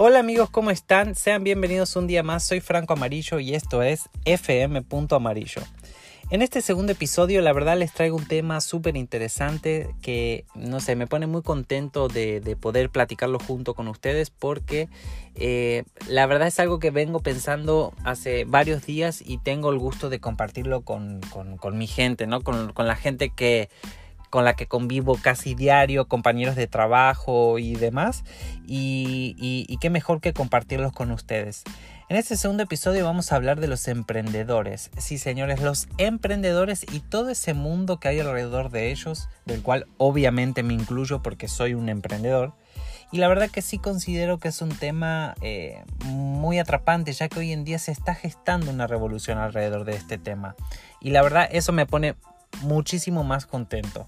Hola amigos, ¿cómo están? Sean bienvenidos un día más. Soy Franco Amarillo y esto es FM Amarillo. En este segundo episodio, la verdad, les traigo un tema súper interesante que, no sé, me pone muy contento de, poder platicarlo junto con ustedes porque eh, la verdad es algo que vengo pensando hace varios días y tengo el gusto de compartirlo con, mi gente, ¿no? Con, con la gente que con la que convivo casi diario, compañeros de trabajo y demás. Y, qué mejor que compartirlos con ustedes. En este segundo episodio vamos a hablar de los emprendedores. Sí, señores, los emprendedores y todo ese mundo que hay alrededor de ellos, del cual obviamente me incluyo porque soy un emprendedor. Y la verdad que sí considero que es un tema eh, muy atrapante, ya que hoy en día se está gestando una revolución alrededor de este tema. Y la verdad eso me pone muchísimo más contento.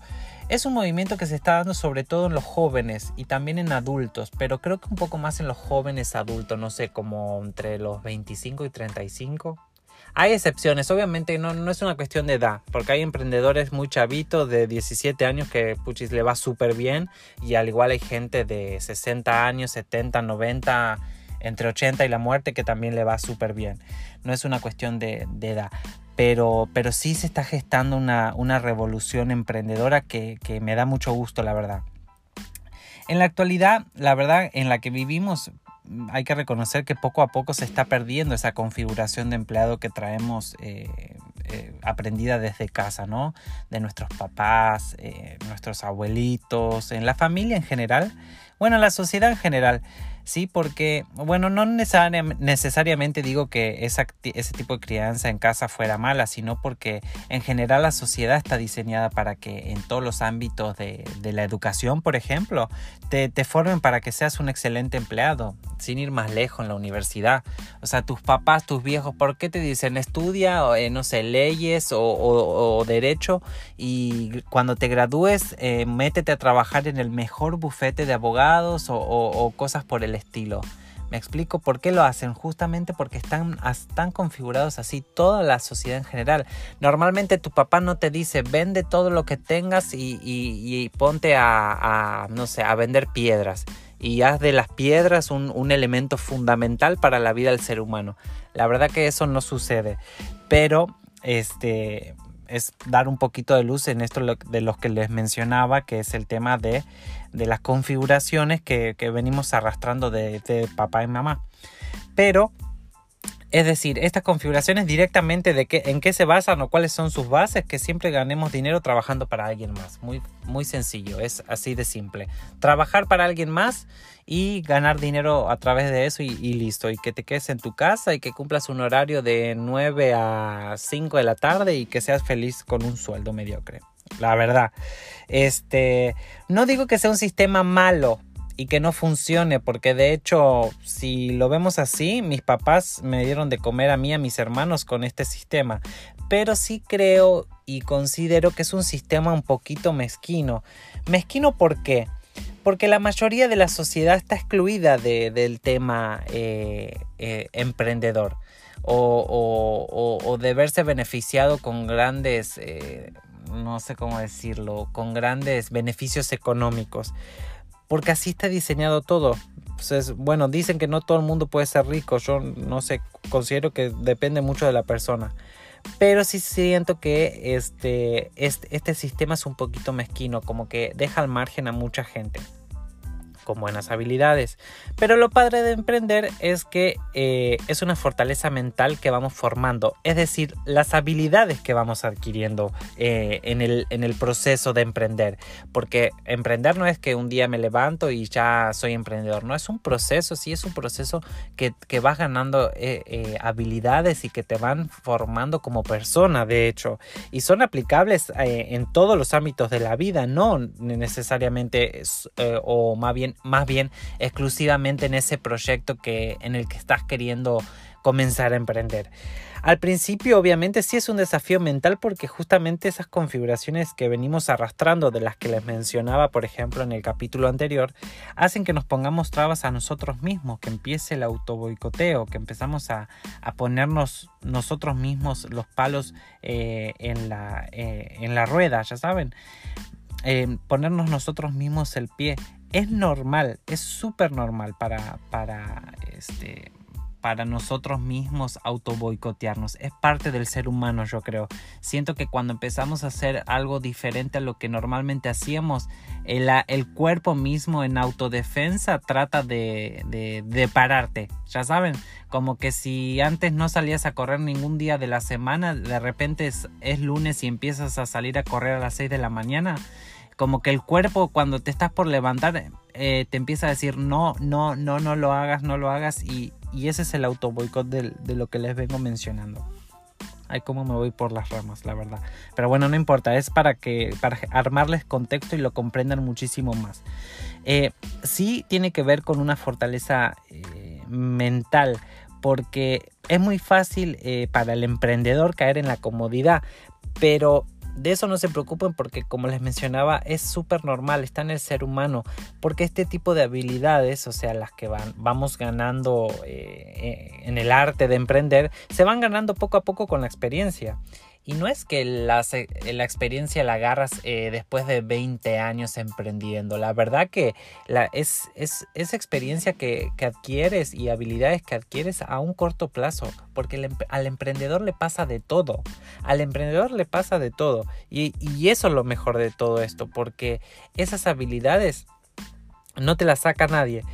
Es un movimiento que se está dando sobre todo en los jóvenes y también en adultos, pero creo que un poco más en los jóvenes adultos, no sé, como entre los 25 y 35. Hay excepciones, obviamente no, no es una cuestión de edad, porque hay emprendedores muy chavitos de 17 años que puchis le va súper bien y al igual hay gente de 60 años, 70, 90 entre 80 y la muerte que también le va súper bien. No es una cuestión de, de, edad pero, pero sí se está gestando una, una revolución emprendedora que, que me da mucho gusto, la verdad. En la actualidad, la verdad, en la que vivimos, hay que reconocer que poco a poco se está perdiendo esa configuración de empleado que traemos eh, eh, aprendida desde casa, ¿no? De nuestros papás, eh, nuestros abuelitos, en la familia en general, bueno, en la sociedad en general. Sí, porque, bueno, no necesariamente digo que ese tipo de crianza en casa fuera mala, sino porque en general la sociedad está diseñada para que en todos los ámbitos de, la educación, por ejemplo, te, te, formen para que seas un excelente empleado, sin ir más lejos en la universidad. O sea, tus papás, tus viejos, ¿por qué te dicen estudia, eh, no sé, leyes o, derecho? Y cuando te gradúes, eh, métete a trabajar en el mejor bufete de abogados o cosas por el estilo. Me explico por qué lo hacen, justamente porque están, están configurados así toda la sociedad en general. Normalmente tu papá no te dice vende todo lo que tengas y, ponte a, no sé, a vender piedras y haz de las piedras un, un, elemento fundamental para la vida del ser humano. La verdad que eso no sucede, pero este es dar un poquito de luz en esto de los que les mencionaba, que es el tema de, las configuraciones que, venimos arrastrando de, de papá y mamá. Pero es decir, estas configuraciones directamente de qué, en qué se basan o cuáles son sus bases, que siempre ganemos dinero trabajando para alguien más. Muy, muy sencillo, es así de simple. Trabajar para alguien más y ganar dinero a través de eso y, listo. Y que te quedes en tu casa y que cumplas un horario de 9 a 5 de la tarde y que seas feliz con un sueldo mediocre. La verdad. Este, no digo que sea un sistema malo, y que no funcione, porque de hecho, si lo vemos así, mis papás me dieron de comer a mí, a mis hermanos con este sistema, pero sí creo y considero que es un sistema un poquito mezquino. Mezquino ¿por qué? Porque la mayoría de la sociedad está excluida del tema eh, eh, emprendedor o, de verse beneficiado con grandes, eh, no sé cómo decirlo, con grandes beneficios económicos porque así está diseñado todo. Pues bueno, dicen que no todo el mundo puede ser rico, yo no sé, considero que depende mucho de la persona. Pero sí siento que este, este, este sistema es un poquito mezquino, como que deja al margen a mucha gente buenas habilidades. Pero lo padre de emprender es que eh, es una fortaleza mental que vamos formando, es decir, las habilidades que vamos adquiriendo eh, en, el, en el proceso de emprender. Porque emprender no es que un día me levanto y ya soy emprendedor, no es un proceso, sí es un proceso que, que vas ganando eh, habilidades y que te van formando como persona, de hecho, y son aplicables en todos los ámbitos de la vida, no necesariamente o más bien más bien exclusivamente en ese proyecto que, en el que estás queriendo comenzar a emprender. Al principio obviamente sí es un desafío mental porque justamente esas configuraciones que venimos arrastrando de las que les mencionaba por ejemplo en el capítulo anterior hacen que nos pongamos trabas a nosotros mismos, que empiece el autoboicoteo, que empezamos a, ponernos nosotros mismos los palos eh, en, la, eh, en la rueda, ya saben. Eh, ponernos nosotros mismos el pie es normal, es súper normal para, para, este, para nosotros mismos auto boicotearnos. Es parte del ser humano, yo creo. Siento que cuando empezamos a hacer algo diferente a lo que normalmente hacíamos, el, el cuerpo mismo en autodefensa trata de, de, pararte. Ya saben, como que si antes no salías a correr ningún día de la semana, de repente es, es lunes y empiezas a salir a correr a las 6 de la mañana como que el cuerpo cuando te estás por levantar eh, te empieza a decir no, no, no, no lo hagas, no lo hagas y, y ese es el auto boicot de, lo que les vengo mencionando. Ay, cómo me voy por las ramas, la verdad. Pero bueno, no importa, es para que para armarles contexto y lo comprendan muchísimo más. Eh, sí tiene que ver con una fortaleza eh, mental, porque es muy fácil para el emprendedor caer en la comodidad, pero de eso no se preocupen porque como les mencionaba es súper normal, está en el ser humano, porque este tipo de habilidades, o sea, las que van, vamos ganando eh, eh, en el arte de emprender, se van ganando poco a poco con la experiencia. Y no es que la, experiencia la agarras eh, después de 20 años emprendiendo. La verdad que la, es, es, experiencia que, adquieres y habilidades que adquieres a un corto plazo. Porque al emprendedor le pasa de todo. Al emprendedor le pasa de todo. Y, eso es lo mejor de todo esto. Porque esas habilidades no te las saca nadie.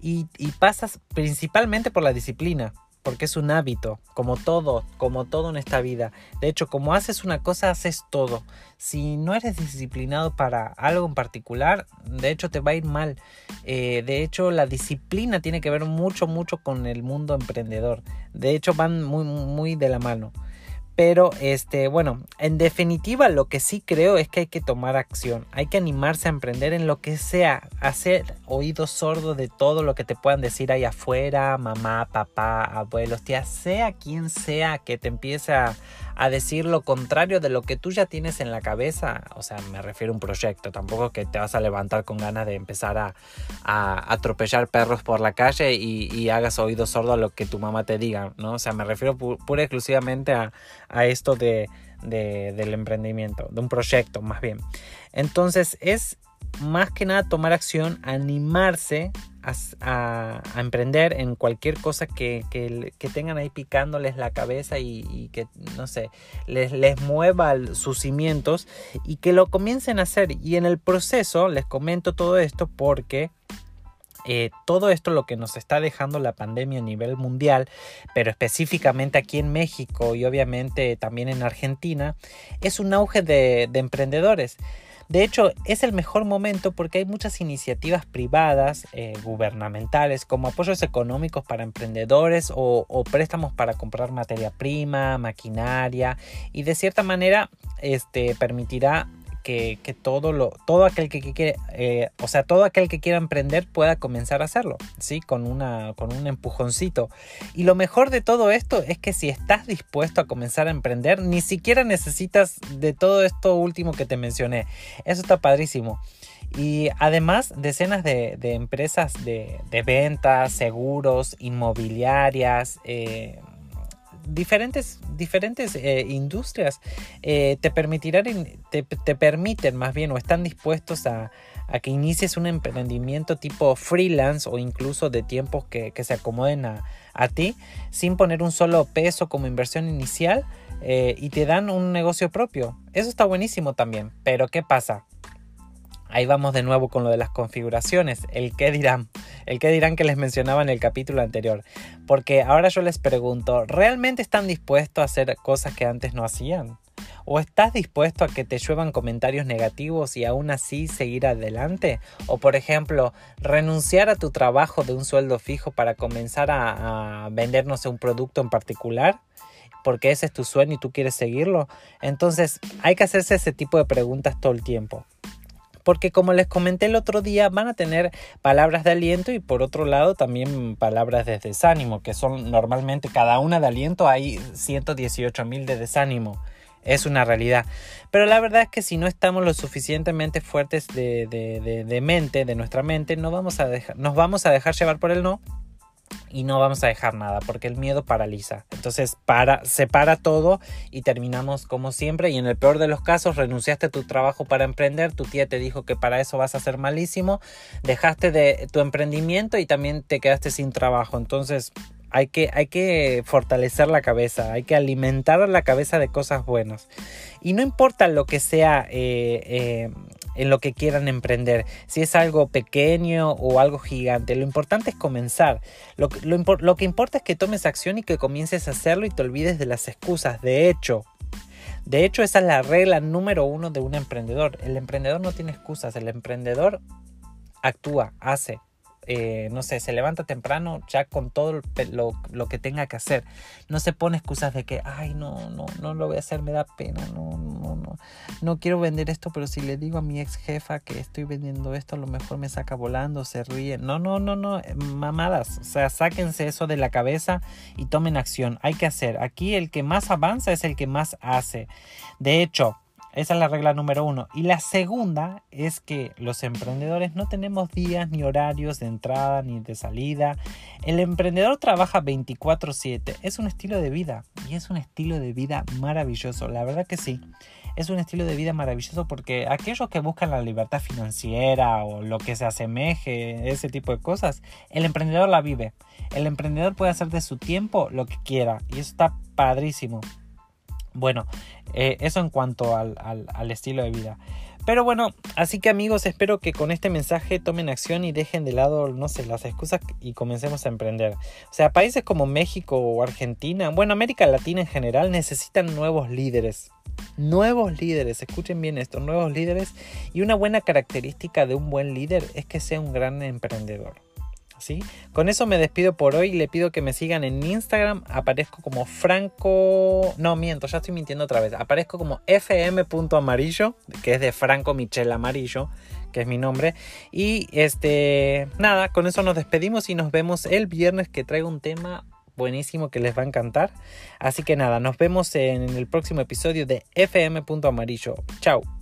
Y pasas principalmente por la disciplina porque es un hábito, como todo, como todo en esta vida. De hecho, como haces una cosa, haces todo. Si no eres disciplinado para algo en particular, de hecho te va a ir mal. Eh, de hecho, la disciplina tiene que ver mucho, mucho con el mundo emprendedor. De hecho, van muy, muy de la mano. Pero, este, bueno, en definitiva lo que sí creo es que hay que tomar acción, hay que animarse a emprender en lo que sea, hacer oídos sordos de todo lo que te puedan decir ahí afuera, mamá, papá, abuelos, tía, sea quien sea que te empiece a, a decir lo contrario de lo que tú ya tienes en la cabeza, o sea, me refiero a un proyecto, tampoco que te vas a levantar con ganas de empezar a, atropellar perros por la calle y, hagas oído sordo a lo que tu mamá te diga, ¿no? O sea, me refiero pura y exclusivamente a, esto de, del emprendimiento, de un proyecto más bien. Entonces es más que nada tomar acción, animarse a, emprender en cualquier cosa que, tengan ahí picándoles la cabeza y, que, no sé, les, les mueva sus cimientos y que lo comiencen a hacer. Y en el proceso les comento todo esto porque... Eh, todo esto lo que nos está dejando la pandemia a nivel mundial, pero específicamente aquí en México y obviamente también en Argentina, es un auge de, de emprendedores. De hecho, es el mejor momento porque hay muchas iniciativas privadas, eh, gubernamentales, como apoyos económicos para emprendedores o, préstamos para comprar materia prima, maquinaria y de cierta manera este, permitirá que, todo lo, todo aquel que, quiere, eh, o sea, todo aquel que quiera emprender pueda comenzar a hacerlo, ¿sí? Con, una, con un empujoncito. Y lo mejor de todo esto es que si estás dispuesto a comenzar a emprender, ni siquiera necesitas de todo esto último que te mencioné. Eso está padrísimo. Y además, decenas de, empresas de, ventas, seguros, inmobiliarias, eh, diferentes, diferentes eh, industrias eh, te permitirán, te, permiten más bien o están dispuestos a, que inicies un emprendimiento tipo freelance o incluso de tiempos que, se acomoden a, ti sin poner un solo peso como inversión inicial eh, y te dan un negocio propio. Eso está buenísimo también, pero ¿qué pasa? Ahí vamos de nuevo con lo de las configuraciones, el qué dirán, el qué dirán que les mencionaba en el capítulo anterior. Porque ahora yo les pregunto, ¿realmente están dispuestos a hacer cosas que antes no hacían? ¿O estás dispuesto a que te lluevan comentarios negativos y aún así seguir adelante? ¿O por ejemplo, renunciar a tu trabajo de un sueldo fijo para comenzar a, a vendernos un producto en particular? Porque ese es tu sueño y tú quieres seguirlo. Entonces hay que hacerse ese tipo de preguntas todo el tiempo porque como les comenté el otro día, van a tener palabras de aliento y por otro lado también palabras de desánimo, que son normalmente cada una de aliento hay 118 mil de desánimo. Es una realidad. Pero la verdad es que si no estamos lo suficientemente fuertes de, mente, de nuestra mente, no vamos a dejar, nos vamos a dejar llevar por el no y no vamos a dejar nada porque el miedo paraliza. Entonces para, separa todo y terminamos como siempre y en el peor de los casos renunciaste a tu trabajo para emprender, tu tía te dijo que para eso vas a ser malísimo, dejaste de tu emprendimiento y también te quedaste sin trabajo. Entonces hay que, hay que fortalecer la cabeza, hay que alimentar la cabeza de cosas buenas. Y no importa lo que sea eh, eh, en lo que quieran emprender, si es algo pequeño o algo gigante, lo importante es comenzar. Lo, lo que importa es que tomes acción y que comiences a hacerlo y te olvides de las excusas. De hecho, de hecho, esa es la regla número uno de un emprendedor. El emprendedor no tiene excusas, el emprendedor actúa, hace, eh, no sé, se levanta temprano ya con todo lo, que tenga que hacer. No se pone excusas de que, ay, no, no, no lo voy a hacer, me da pena, no, no, no, no quiero vender esto, pero si le digo a mi ex jefa que estoy vendiendo esto, a lo mejor me saca volando, se ríe. No, no, no, no, eh, mamadas. O sea, sáquense eso de la cabeza y tomen acción. Hay que hacer. Aquí el que más avanza es el que más hace. De hecho, esa es la regla número uno. Y la segunda es que los emprendedores no tenemos días ni horarios de entrada ni de salida. El emprendedor trabaja 24/7. Es un estilo de vida y es un estilo de vida maravilloso. La verdad que sí. Es un estilo de vida maravilloso porque aquellos que buscan la libertad financiera o lo que se asemeje, ese tipo de cosas, el emprendedor la vive. El emprendedor puede hacer de su tiempo lo que quiera y eso está padrísimo. Bueno, eh, eso en cuanto al, estilo de vida. Pero bueno, así que amigos, espero que con este mensaje tomen acción y dejen de lado, no sé, las excusas y comencemos a emprender. O sea, países como México o Argentina, bueno, América Latina en general, necesitan nuevos líderes. Nuevos líderes, escuchen bien esto, nuevos líderes. Y una buena característica de un buen líder es que sea un gran emprendedor. Con eso me despido por hoy. Le pido que me sigan en Instagram. Aparezco como Franco. No, miento, ya estoy mintiendo otra vez. Aparezco como fm.amarillo, que es de Franco Michel Amarillo, que es mi nombre. Y este, nada, con eso nos despedimos y nos vemos el viernes que traigo un tema buenísimo que les va a encantar. Así que nada, nos vemos en el próximo episodio de fm.amarillo. Chao.